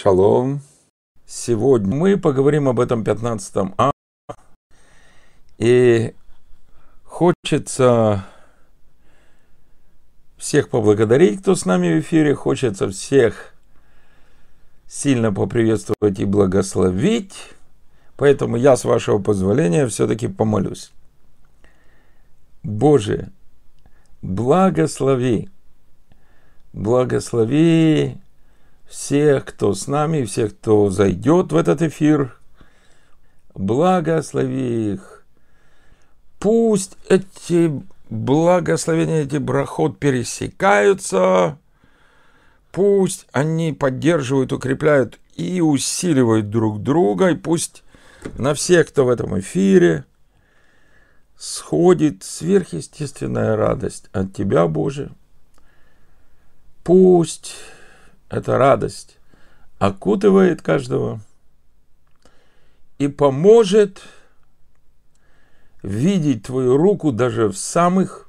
Шалом. Сегодня мы поговорим об этом 15 А. И хочется всех поблагодарить, кто с нами в эфире. Хочется всех сильно поприветствовать и благословить. Поэтому я, с вашего позволения, все-таки помолюсь. Боже, благослови, благослови всех, кто с нами, всех, кто зайдет в этот эфир. Благослови их. Пусть эти благословения, эти брахот пересекаются. Пусть они поддерживают, укрепляют и усиливают друг друга. И пусть на всех, кто в этом эфире, сходит сверхъестественная радость от Тебя, Боже. Пусть эта радость окутывает каждого и поможет видеть Твою руку даже в самых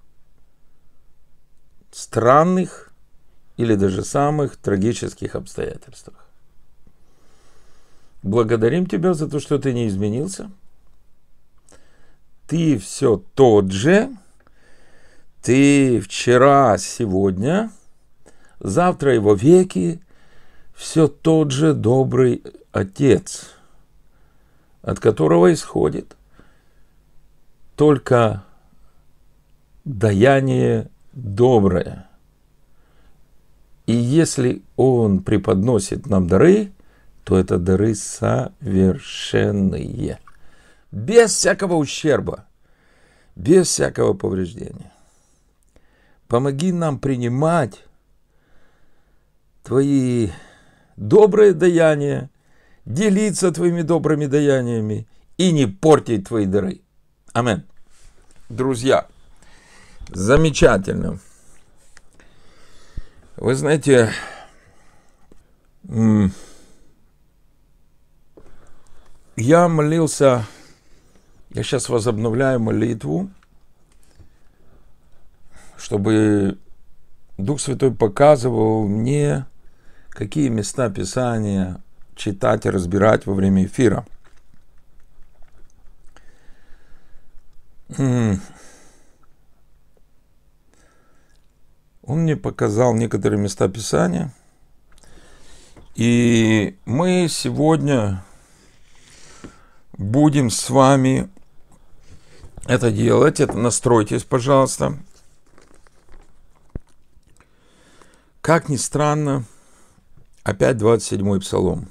странных или даже самых трагических обстоятельствах. Благодарим Тебя за то, что Ты не изменился. Ты все тот же. Ты вчера, сегодня – завтра и во веки все тот же добрый Отец, от которого исходит только даяние доброе. И если Он преподносит нам дары, то это дары совершенные, без всякого ущерба, без всякого повреждения. Помоги нам принимать твои добрые даяния, делиться твоими добрыми daяниями и не портить твои дары. Амин. Друзья, замечательно. Вы знаете, я молился, я сейчас возобновляю молитву, чтобы Дух Святой показывал мне какие места Писания читать и разбирать во время эфира. Он мне показал некоторые места Писания. И мы сегодня будем с вами это делать. Это настройтесь, пожалуйста. Как ни странно, Опять 27-й псалом.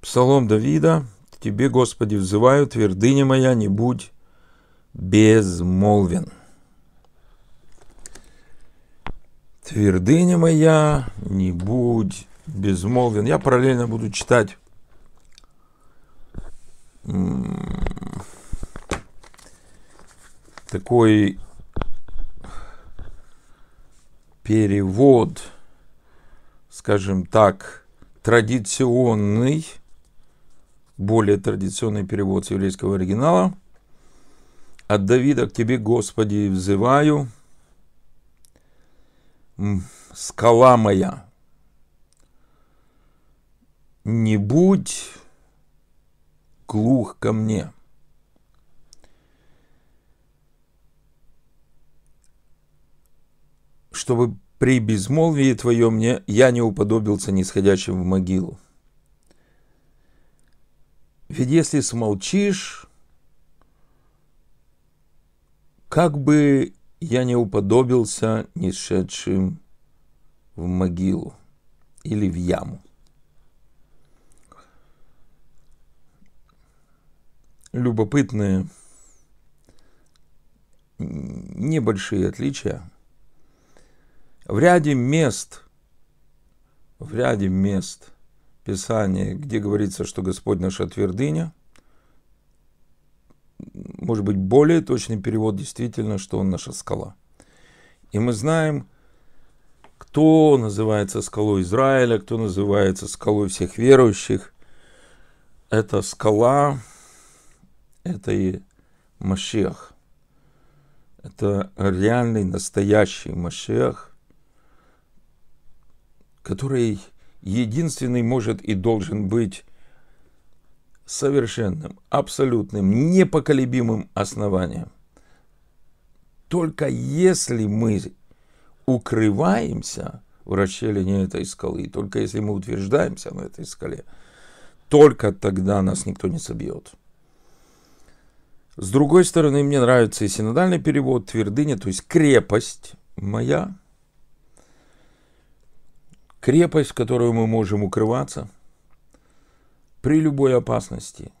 Псалом Давида. Тебе, Господи, взываю, твердыня моя, не будь безмолвен. Твердыня моя, не будь безмолвен. Я параллельно буду читать такой перевод – скажем так, традиционный, более традиционный перевод с еврейского оригинала. От Давида к тебе, Господи, взываю, скала моя, не будь глух ко мне. Чтобы при безмолвии твоем мне я не уподобился нисходящим в могилу. Ведь если смолчишь, как бы я не уподобился нисшедшим в могилу или в яму. Любопытные небольшие отличия – в ряде мест, в ряде мест Писания, где говорится, что Господь наша твердыня, может быть, более точный перевод действительно, что Он наша скала. И мы знаем, кто называется скалой Израиля, кто называется скалой всех верующих. Это скала, это и Машех. Это реальный, настоящий Машех, который единственный может и должен быть совершенным, абсолютным, непоколебимым основанием. Только если мы укрываемся в расщелине этой скалы, только если мы утверждаемся на этой скале, только тогда нас никто не собьет. С другой стороны, мне нравится и синодальный перевод твердыня, то есть крепость моя, крепость, в которую мы можем укрываться при любой опасности,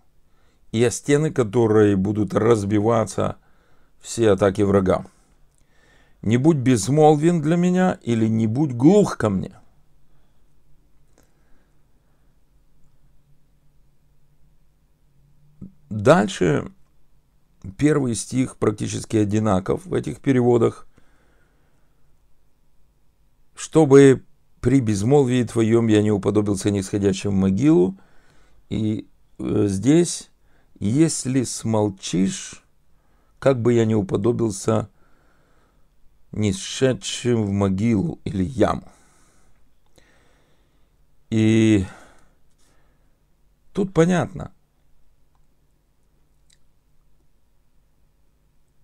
и о стены, которые будут разбиваться все атаки врага. Не будь безмолвен для меня или не будь глух ко мне. Дальше первый стих практически одинаков в этих переводах. Чтобы при безмолвии твоем я не уподобился нисходящим в могилу. И э, здесь, если смолчишь, как бы я не уподобился нисшедшим в могилу или яму. И тут понятно,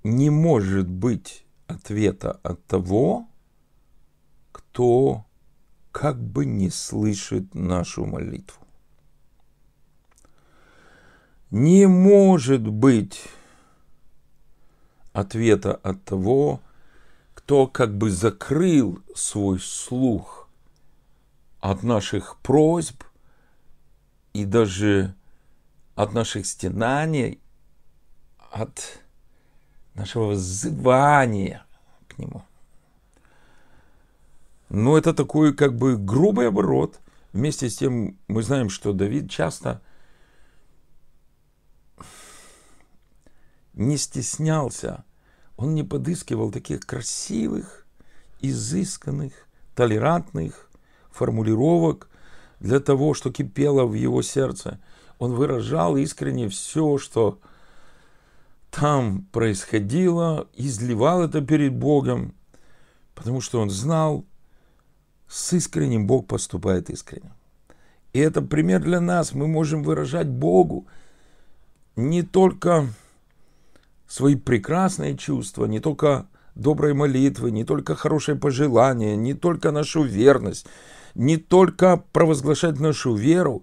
не может быть ответа от того, кто как бы не слышит нашу молитву. Не может быть ответа от того, кто как бы закрыл свой слух от наших просьб и даже от наших стенаний, от нашего взывания к Нему. Но это такой как бы грубый оборот. Вместе с тем мы знаем, что Давид часто не стеснялся, он не подыскивал таких красивых, изысканных, толерантных формулировок для того, что кипело в его сердце. Он выражал искренне все, что там происходило, изливал это перед Богом, потому что он знал, с искренним Бог поступает искренне. И это пример для нас. Мы можем выражать Богу не только свои прекрасные чувства, не только добрые молитвы, не только хорошие пожелания, не только нашу верность, не только провозглашать нашу веру,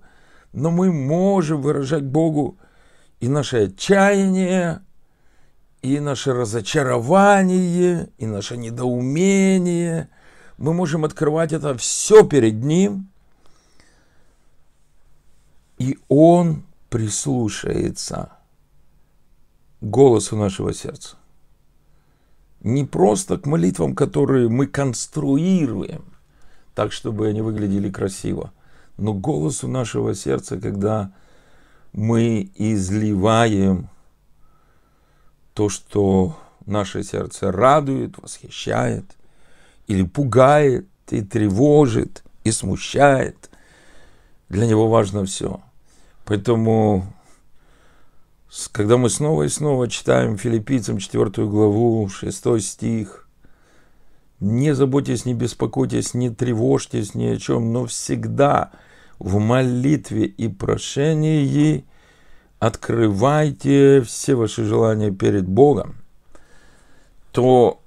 но мы можем выражать Богу и наше отчаяние, и наше разочарование, и наше недоумение. Мы можем открывать это все перед Ним, и Он прислушается голосу нашего сердца. Не просто к молитвам, которые мы конструируем, так, чтобы они выглядели красиво, но голосу нашего сердца, когда мы изливаем то, что наше сердце радует, восхищает, или пугает, и тревожит, и смущает. Для него важно все. Поэтому, когда мы снова и снова читаем филиппийцам 4 главу, 6 стих, не заботьтесь, не беспокойтесь, не тревожьтесь ни о чем, но всегда в молитве и прошении – открывайте все ваши желания перед Богом, то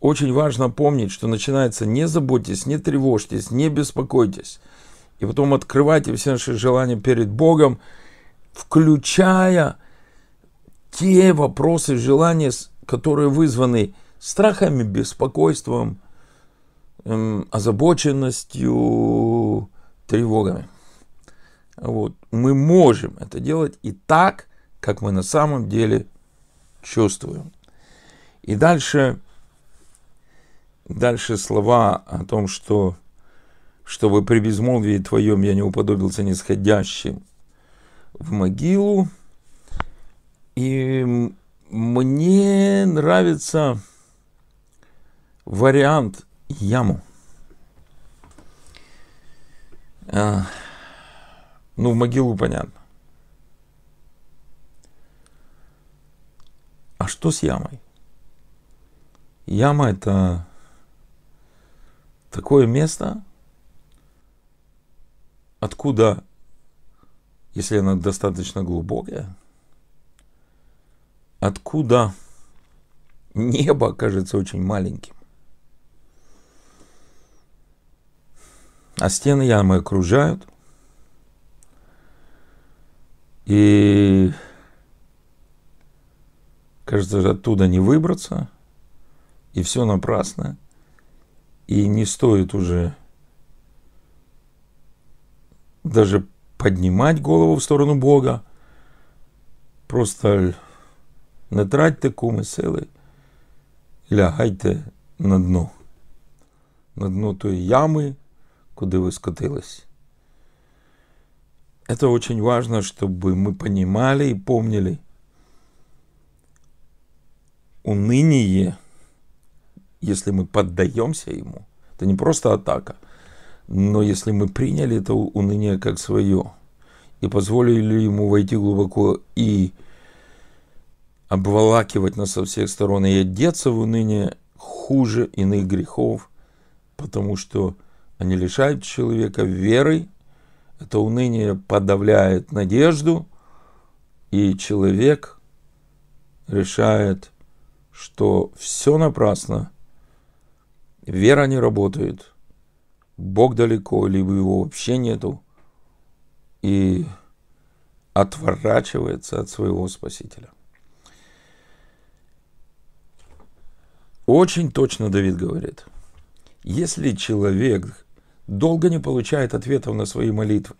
очень важно помнить, что начинается не заботьтесь, не тревожьтесь, не беспокойтесь. И потом открывайте все наши желания перед Богом, включая те вопросы, желания, которые вызваны страхами, беспокойством, эм, озабоченностью, тревогами. Вот. Мы можем это делать и так, как мы на самом деле чувствуем. И дальше, дальше слова о том, что чтобы при безмолвии твоем я не уподобился нисходящим в могилу. И мне нравится вариант яму. А, ну, в могилу понятно. А что с ямой? Яма это такое место, откуда, если она достаточно глубокая, откуда небо кажется очень маленьким. А стены ямы окружают. И кажется, оттуда не выбраться. И все напрасно. И не стоит уже даже поднимать голову в сторону Бога. Просто не тратьте куми сили, лягайте на дно. На дно той ямы, куда вы скатились. Это очень важно, чтобы мы понимали и помнили. Уныние, если мы поддаемся ему, это не просто атака, но если мы приняли это уныние как свое и позволили ему войти глубоко и обволакивать нас со всех сторон и одеться в уныние хуже иных грехов, потому что они лишают человека веры, это уныние подавляет надежду, и человек решает, что все напрасно, вера не работает, Бог далеко, либо его вообще нету, и отворачивается от своего Спасителя. Очень точно Давид говорит, если человек долго не получает ответов на свои молитвы,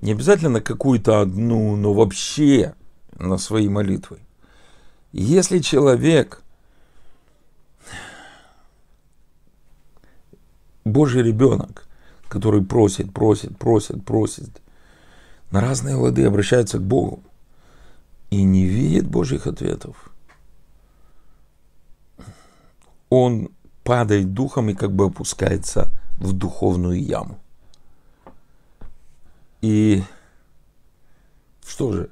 не обязательно на какую-то одну, но вообще на свои молитвы. Если человек Божий ребенок, который просит, просит, просит, просит, на разные лады обращается к Богу и не видит Божьих ответов, он падает духом и как бы опускается в духовную яму. И что же?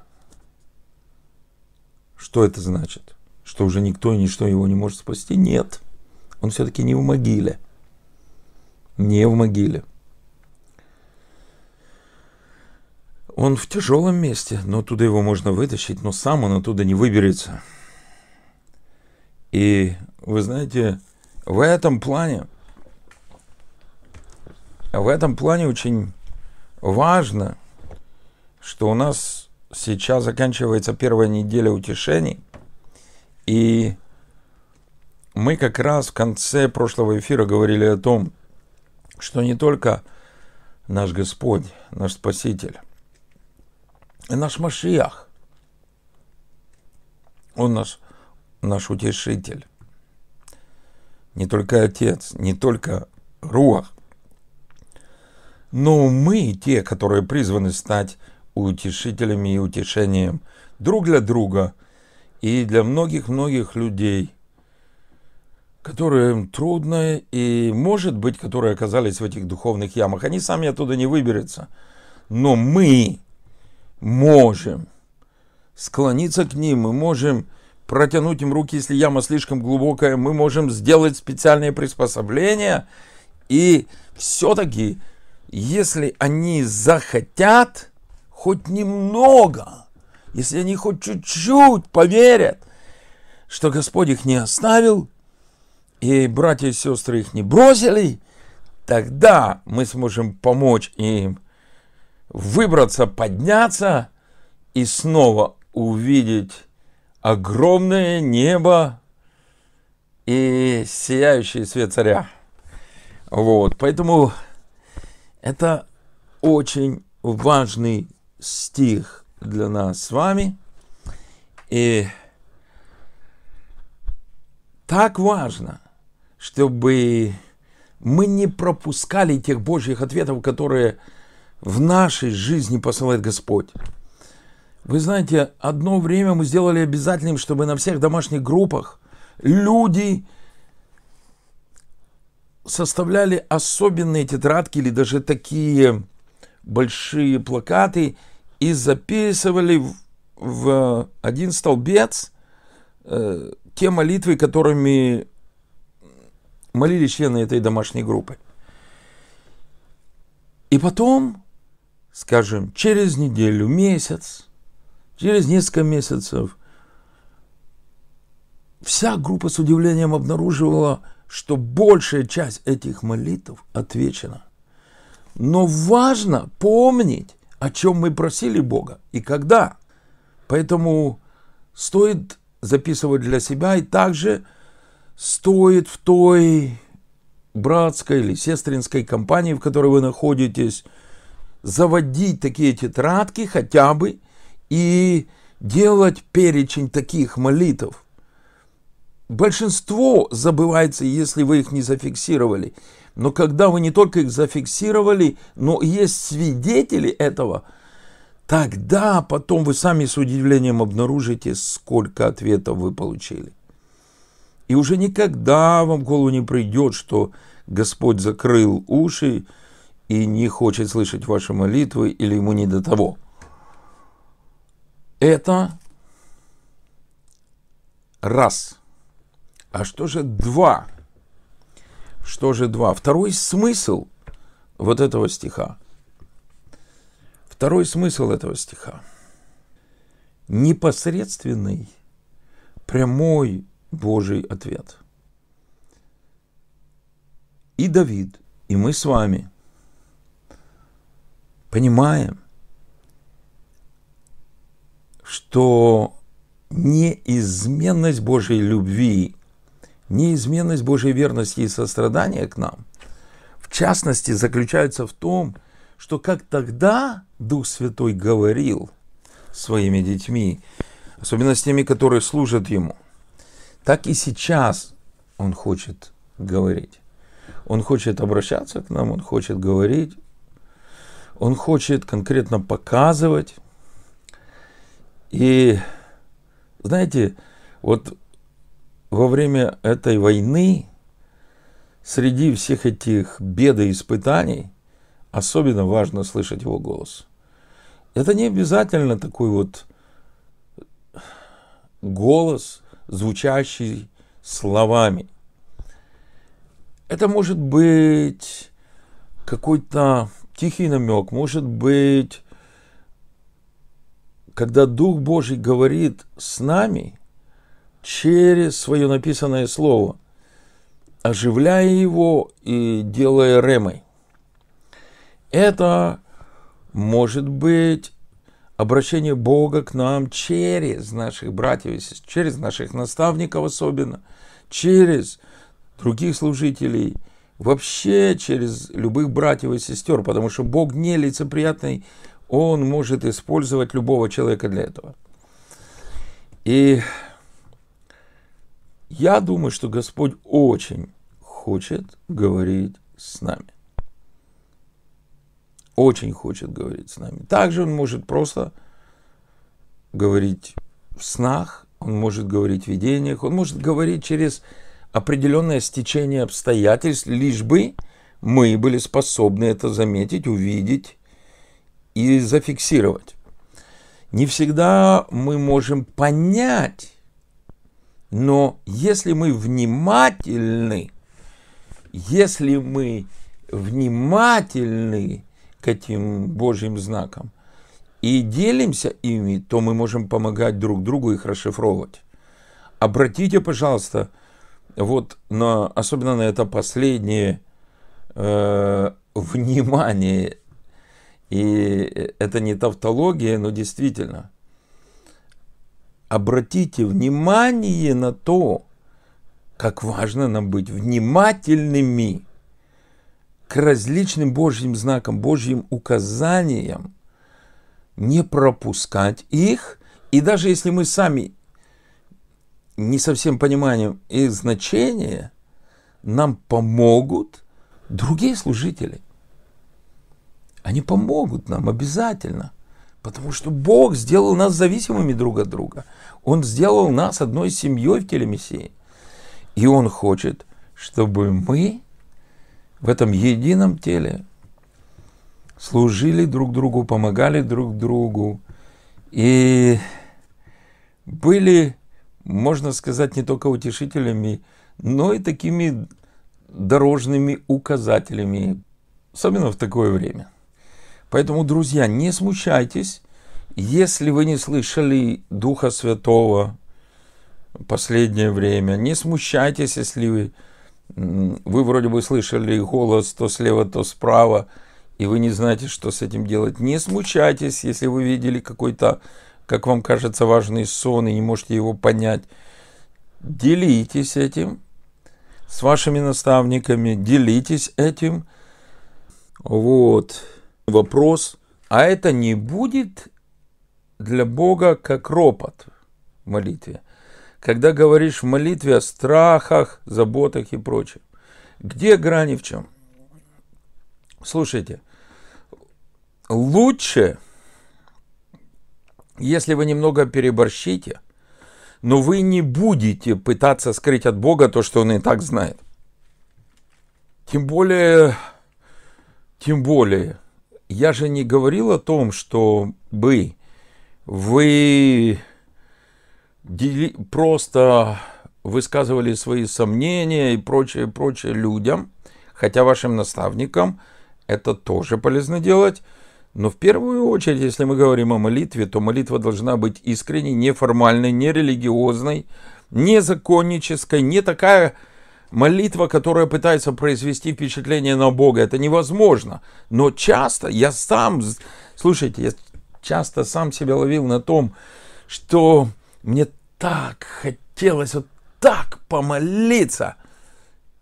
Что это значит? Что уже никто и ничто его не может спасти? Нет. Он все-таки не в могиле. Не в могиле. Он в тяжелом месте, но оттуда его можно вытащить, но сам он оттуда не выберется. И вы знаете, в этом плане, в этом плане очень важно, что у нас сейчас заканчивается первая неделя утешений, и мы как раз в конце прошлого эфира говорили о том, что не только наш Господь, наш Спаситель, и наш Машиах, Он наш, наш Утешитель, не только Отец, не только Руах, но мы те, которые призваны стать утешителями и утешением друг для друга и для многих-многих людей – которым трудно и, может быть, которые оказались в этих духовных ямах. Они сами оттуда не выберутся. Но мы можем склониться к ним, мы можем протянуть им руки, если яма слишком глубокая, мы можем сделать специальные приспособления. И все-таки, если они захотят хоть немного, если они хоть чуть-чуть поверят, что Господь их не оставил, и братья и сестры их не бросили, тогда мы сможем помочь им выбраться, подняться и снова увидеть огромное небо и сияющий свет царя. Вот, поэтому это очень важный стих для нас с вами. И так важно, чтобы мы не пропускали тех Божьих ответов, которые в нашей жизни посылает Господь. Вы знаете, одно время мы сделали обязательным, чтобы на всех домашних группах люди составляли особенные тетрадки или даже такие большие плакаты и записывали в, в один столбец э, те молитвы, которыми молились члены этой домашней группы. И потом, скажем, через неделю, месяц, через несколько месяцев, вся группа с удивлением обнаруживала, что большая часть этих молитв отвечена. Но важно помнить, о чем мы просили Бога и когда. Поэтому стоит записывать для себя и также стоит в той братской или сестринской компании, в которой вы находитесь, заводить такие тетрадки хотя бы и делать перечень таких молитв. Большинство забывается, если вы их не зафиксировали. Но когда вы не только их зафиксировали, но есть свидетели этого, тогда потом вы сами с удивлением обнаружите, сколько ответов вы получили. И уже никогда вам в голову не придет, что Господь закрыл уши и не хочет слышать ваши молитвы или ему не до того. Это раз. А что же два? Что же два? Второй смысл вот этого стиха. Второй смысл этого стиха. Непосредственный, прямой Божий ответ. И Давид, и мы с вами понимаем, что неизменность Божьей любви, неизменность Божьей верности и сострадания к нам, в частности, заключается в том, что как тогда Дух Святой говорил своими детьми, особенно с теми, которые служат Ему, так и сейчас Он хочет говорить. Он хочет обращаться к нам, Он хочет говорить, Он хочет конкретно показывать. И знаете, вот во время этой войны, среди всех этих бед и испытаний, особенно важно слышать его голос. Это не обязательно такой вот голос, звучащий словами. Это может быть какой-то тихий намек, может быть, когда Дух Божий говорит с нами через свое написанное слово, оживляя его и делая ремой. Это может быть обращение Бога к нам через наших братьев и сестер, через наших наставников особенно, через других служителей, вообще через любых братьев и сестер, потому что Бог не лицеприятный, Он может использовать любого человека для этого. И я думаю, что Господь очень хочет говорить с нами. Очень хочет говорить с нами. Также Он может просто говорить в снах, Он может говорить в видениях, Он может говорить через определенное стечение обстоятельств, лишь бы мы были способны это заметить, увидеть и зафиксировать. Не всегда мы можем понять, но если мы внимательны, если мы внимательны к этим Божьим знакам. И делимся ими, то мы можем помогать друг другу их расшифровывать. Обратите, пожалуйста, вот на, особенно на это последнее э, внимание, и это не тавтология, но действительно, обратите внимание на то, как важно нам быть внимательными к различным Божьим знакам, Божьим указаниям, не пропускать их, и даже если мы сами не совсем пониманием их значения, нам помогут другие служители. Они помогут нам обязательно. Потому что Бог сделал нас зависимыми друг от друга. Он сделал нас одной семьей в теле Мессии. И Он хочет, чтобы мы в этом едином теле служили друг другу, помогали друг другу и были можно сказать, не только утешителями, но и такими дорожными указателями, особенно в такое время. Поэтому, друзья, не смущайтесь, если вы не слышали Духа Святого последнее время, не смущайтесь, если вы, вы вроде бы слышали голос то слева, то справа, и вы не знаете, что с этим делать. Не смущайтесь, если вы видели какой-то, как вам кажется, важный сон и не можете его понять. Делитесь этим с вашими наставниками, делитесь этим. Вот вопрос. А это не будет для Бога как ропот в молитве. Когда говоришь в молитве о страхах, заботах и прочем. Где грани в чем? Слушайте, лучше, если вы немного переборщите, но вы не будете пытаться скрыть от Бога то, что Он и так знает. Тем более, тем более, я же не говорил о том, что бы вы просто высказывали свои сомнения и прочее, прочее людям, хотя вашим наставникам это тоже полезно делать. Но в первую очередь, если мы говорим о молитве, то молитва должна быть искренней, неформальной, не религиозной, не законнической, не такая молитва, которая пытается произвести впечатление на Бога. Это невозможно. Но часто я сам, слушайте, я часто сам себя ловил на том, что мне так хотелось вот так помолиться.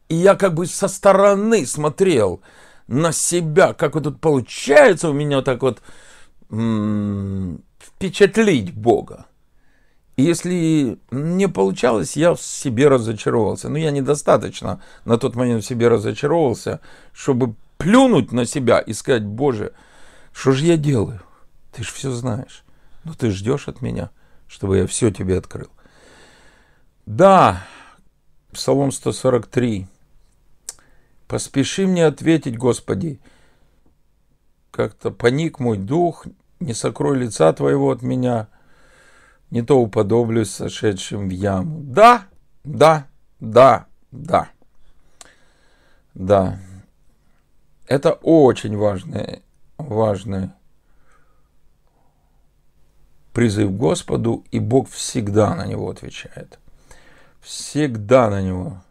И я как бы со стороны смотрел – на себя, как вот тут получается у меня так вот впечатлить Бога. И если не получалось, я в себе разочаровался. Но я недостаточно на тот момент в себе разочаровался, чтобы плюнуть на себя и сказать, Боже, что же я делаю? Ты же все знаешь. Но ты ждешь от меня, чтобы я все тебе открыл. Да, Псалом 143. Поспеши мне ответить, Господи. Как-то паник мой дух, не сокрой лица Твоего от меня, не то уподоблюсь сошедшим в яму. Да, да, да, да. Да. Это очень важный, важный призыв Господу, и Бог всегда на него отвечает. Всегда на него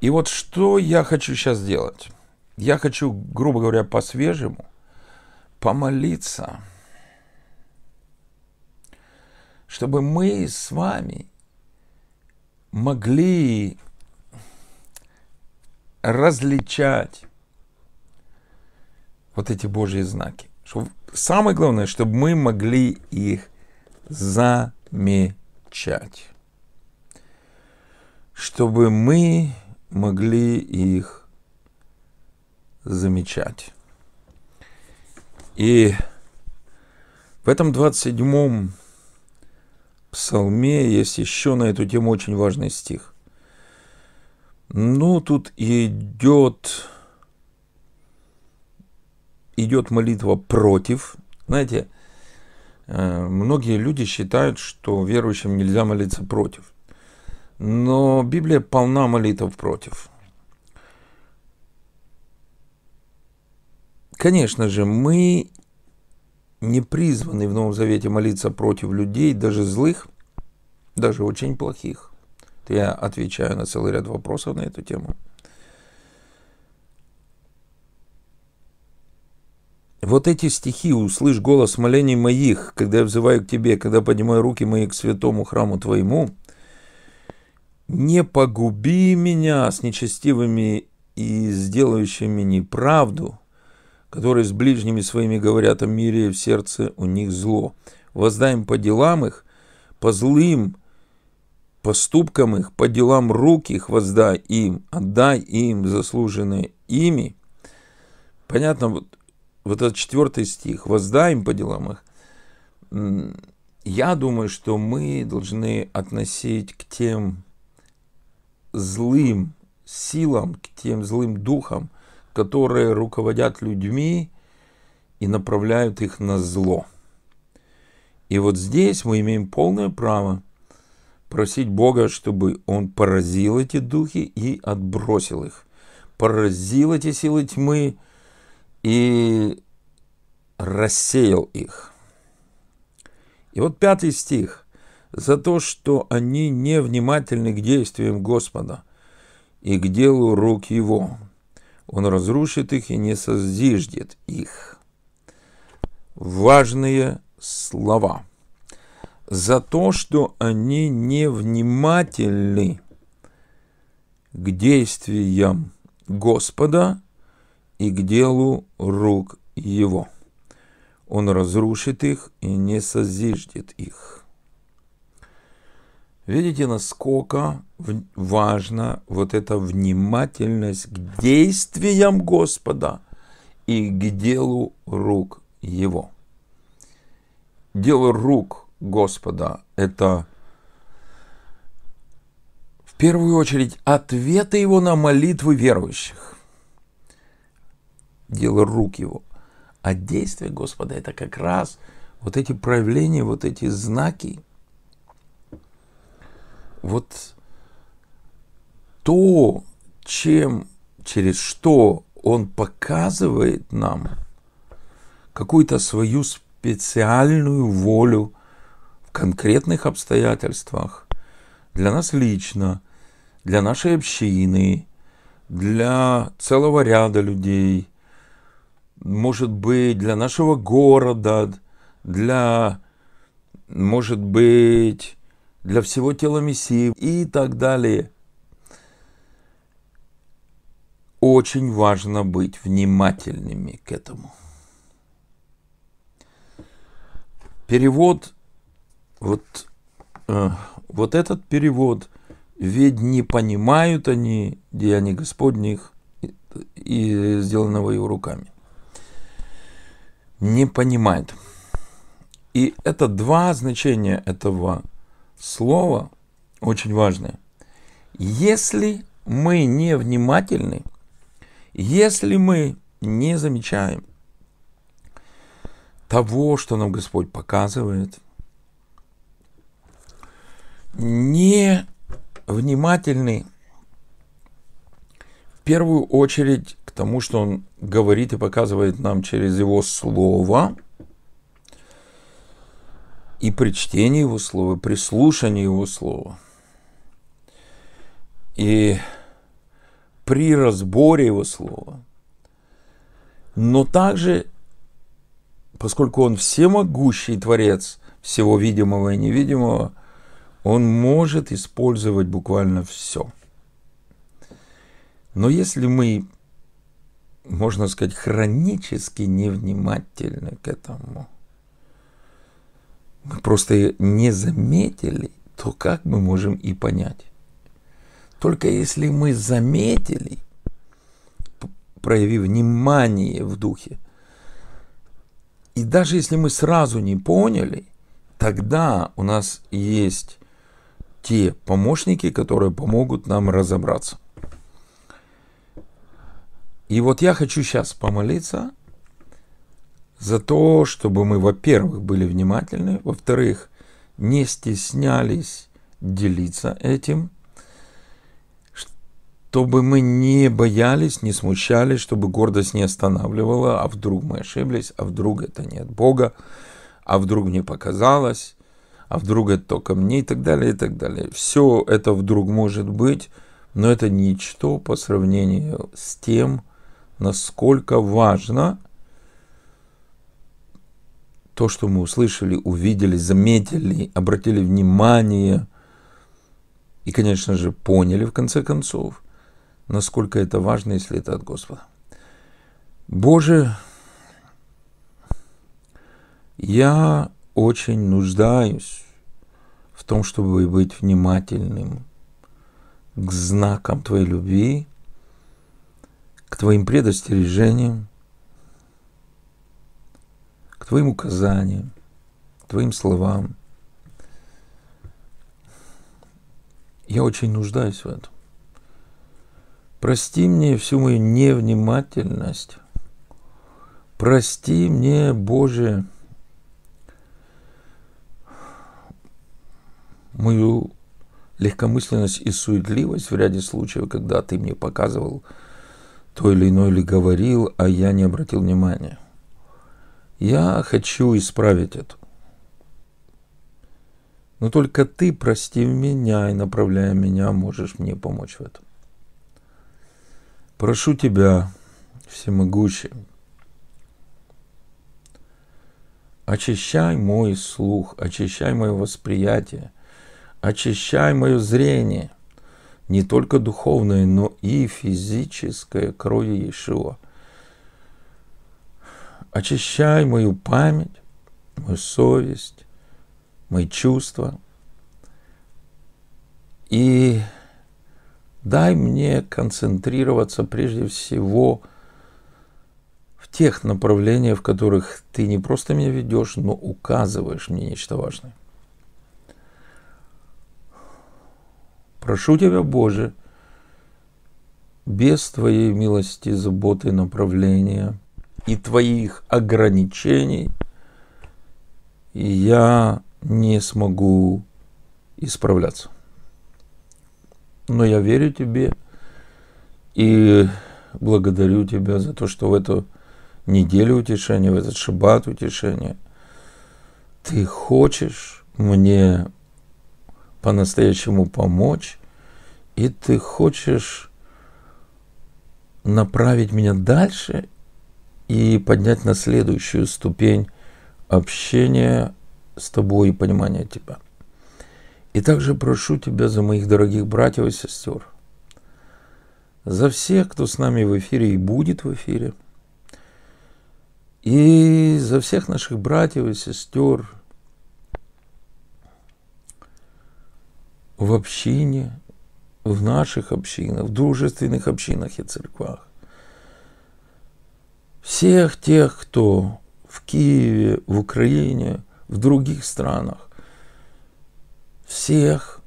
и вот что я хочу сейчас сделать? Я хочу, грубо говоря, по-свежему помолиться, чтобы мы с вами могли различать вот эти Божьи знаки. Чтобы, самое главное, чтобы мы могли их замечать. Чтобы мы могли их замечать. И в этом 27-м псалме есть еще на эту тему очень важный стих. Ну, тут идет, идет молитва против. Знаете, э, многие люди считают, что верующим нельзя молиться против. Но Библия полна молитв против. Конечно же, мы не призваны в Новом Завете молиться против людей, даже злых, даже очень плохих. Я отвечаю на целый ряд вопросов на эту тему. Вот эти стихи «Услышь голос молений моих, когда я взываю к Тебе, когда поднимаю руки мои к святому храму Твоему», не погуби меня с нечестивыми и сделающими неправду, которые с ближними своими говорят о мире, и в сердце у них зло. Воздай им по делам их, по злым поступкам их, по делам рук их воздай им, отдай им заслуженное ими. Понятно, вот, вот этот четвертый стих, воздай им по делам их. Я думаю, что мы должны относить к тем злым силам, к тем злым духам, которые руководят людьми и направляют их на зло. И вот здесь мы имеем полное право просить Бога, чтобы Он поразил эти духи и отбросил их. Поразил эти силы тьмы и рассеял их. И вот пятый стих. За то, что они невнимательны к действиям Господа и к делу рук Его. Он разрушит их и не созиждет их. Важные слова. За то, что они невнимательны к действиям Господа и к делу рук Его. Он разрушит их и не созиждет их. Видите, насколько важна вот эта внимательность к действиям Господа и к делу рук Его. Дело рук Господа – это в первую очередь ответы Его на молитвы верующих. Дело рук Его. А действие Господа – это как раз вот эти проявления, вот эти знаки – вот то, чем, через что он показывает нам какую-то свою специальную волю в конкретных обстоятельствах для нас лично, для нашей общины, для целого ряда людей, может быть, для нашего города, для, может быть, для всего тела Мессии и так далее. Очень важно быть внимательными к этому. Перевод, вот, э, вот этот перевод, ведь не понимают они деяний Господних и сделанного его руками. Не понимают. И это два значения этого слово очень важное. Если мы не внимательны, если мы не замечаем того, что нам Господь показывает, не внимательны в первую очередь тому, что Он говорит и показывает нам через Его Слово – и при чтении Его Слова, при слушании Его Слова, и при разборе Его Слова. Но также, поскольку Он всемогущий Творец всего видимого и невидимого, Он может использовать буквально все. Но если мы, можно сказать, хронически невнимательны к этому – мы просто не заметили, то как мы можем и понять? Только если мы заметили, проявив внимание в духе, и даже если мы сразу не поняли, тогда у нас есть те помощники, которые помогут нам разобраться. И вот я хочу сейчас помолиться за то, чтобы мы, во-первых, были внимательны, во-вторых, не стеснялись делиться этим, чтобы мы не боялись, не смущались, чтобы гордость не останавливала, а вдруг мы ошиблись, а вдруг это не от Бога, а вдруг мне показалось, а вдруг это только мне и так далее, и так далее. Все это вдруг может быть, но это ничто по сравнению с тем, насколько важно то, что мы услышали, увидели, заметили, обратили внимание и, конечно же, поняли в конце концов, насколько это важно, если это от Господа. Боже, я очень нуждаюсь в том, чтобы быть внимательным к знакам Твоей любви, к Твоим предостережениям, Твоим указаниям, Твоим словам. Я очень нуждаюсь в этом. Прости мне всю мою невнимательность. Прости мне, Боже, мою легкомысленность и суетливость в ряде случаев, когда Ты мне показывал то или иное ли говорил, а я не обратил внимания. Я хочу исправить это. Но только ты, прости меня и направляя меня, можешь мне помочь в этом. Прошу тебя, всемогущий, очищай мой слух, очищай мое восприятие, очищай мое зрение, не только духовное, но и физическое кровью Иешуа. Очищай мою память, мою совесть, мои чувства. И Дай мне концентрироваться прежде всего в тех направлениях, в которых ты не просто меня ведешь, но указываешь мне нечто важное. Прошу тебя, Боже, без Твоей милости, заботы, направления и Твоих ограничений я не смогу исправляться. Но я верю тебе и благодарю тебя за то, что в эту неделю утешения, в этот шаббат утешения ты хочешь мне по-настоящему помочь, и ты хочешь направить меня дальше и поднять на следующую ступень общения с тобой и понимания тебя. И также прошу Тебя за моих дорогих братьев и сестер, за всех, кто с нами в эфире и будет в эфире, и за всех наших братьев и сестер в общине, в наших общинах, в дружественных общинах и церквах. Всех тех, кто в Киеве, в Украине, в других странах, всех,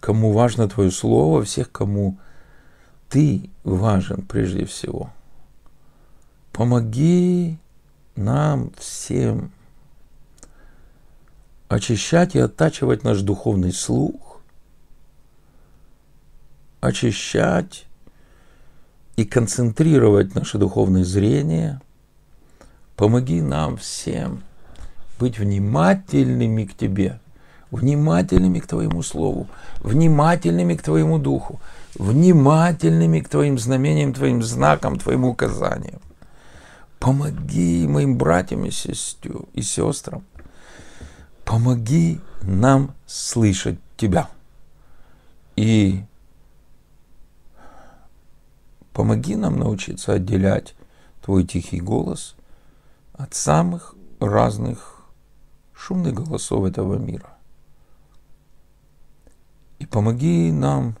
кому важно Твое Слово, всех, кому Ты важен прежде всего. Помоги нам всем очищать и оттачивать наш духовный слух, очищать и концентрировать наше духовное зрение. Помоги нам всем – быть внимательными к Тебе, внимательными к Твоему Слову, внимательными к Твоему Духу, внимательными к Твоим знамениям, Твоим знакам, Твоим указаниям. Помоги моим братьям и, сестю, и сестрам. Помоги нам слышать Тебя. И помоги нам научиться отделять Твой тихий голос от самых разных шумных голосов этого мира. И помоги нам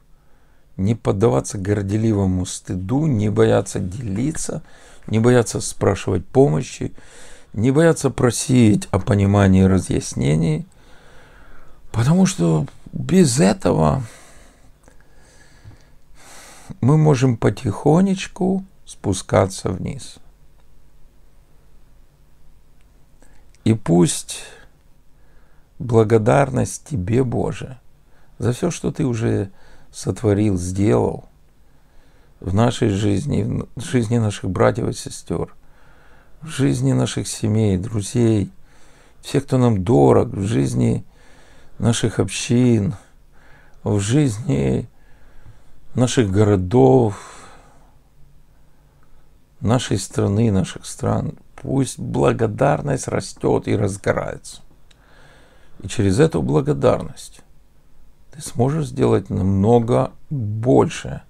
не поддаваться горделивому стыду, не бояться делиться, не бояться спрашивать помощи, не бояться просить о понимании и разъяснении, потому что без этого мы можем потихонечку спускаться вниз. И пусть благодарность Тебе, Боже, за все, что Ты уже сотворил, сделал в нашей жизни, в жизни наших братьев и сестер, в жизни наших семей, друзей, всех, кто нам дорог, в жизни наших общин, в жизни наших городов, нашей страны, наших стран. Пусть благодарность растет и разгорается. И через эту благодарность ты сможешь сделать намного больше,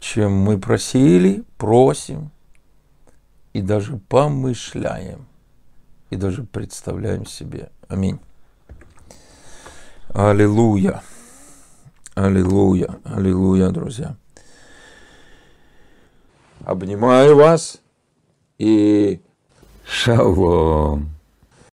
чем мы просили, просим и даже помышляем, и даже представляем себе. Аминь. Аллилуйя. Аллилуйя. Аллилуйя, друзья. Обнимаю вас и шалом.